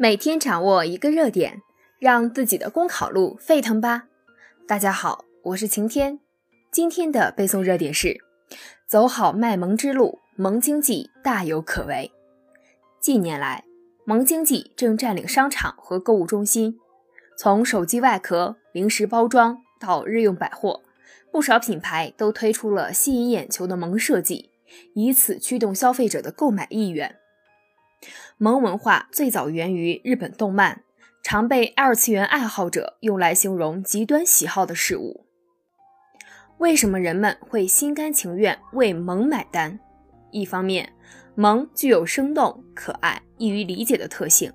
每天掌握一个热点，让自己的公考路沸腾吧！大家好，我是晴天。今天的背诵热点是：走好卖萌之路，萌经济大有可为。近年来，萌经济正占领商场和购物中心，从手机外壳、零食包装到日用百货，不少品牌都推出了吸引眼球的萌设计，以此驱动消费者的购买意愿。萌文化最早源于日本动漫，常被二次元爱好者用来形容极端喜好的事物。为什么人们会心甘情愿为萌买单？一方面，萌具有生动、可爱、易于理解的特性，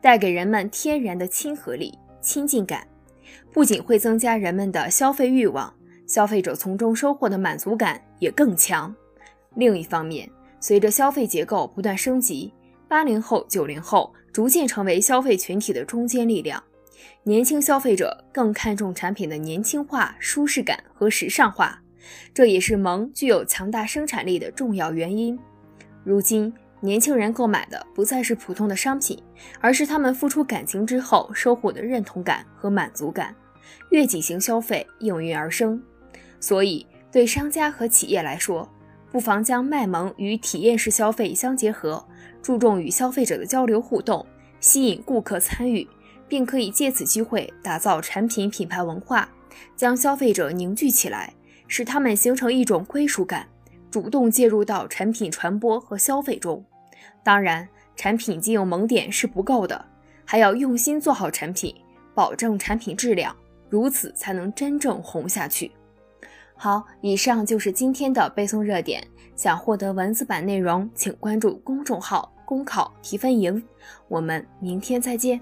带给人们天然的亲和力、亲近感，不仅会增加人们的消费欲望，消费者从中收获的满足感也更强。另一方面，随着消费结构不断升级，八零后、九零后逐渐成为消费群体的中坚力量，年轻消费者更看重产品的年轻化、舒适感和时尚化，这也是萌具有强大生产力的重要原因。如今，年轻人购买的不再是普通的商品，而是他们付出感情之后收获的认同感和满足感，悦己型消费应运而生。所以，对商家和企业来说，不妨将卖萌与体验式消费相结合。注重与消费者的交流互动，吸引顾客参与，并可以借此机会打造产品品牌文化，将消费者凝聚起来，使他们形成一种归属感，主动介入到产品传播和消费中。当然，产品仅有萌点是不够的，还要用心做好产品，保证产品质量，如此才能真正红下去。好，以上就是今天的背诵热点。想获得文字版内容，请关注公众号。公考提分营，我们明天再见。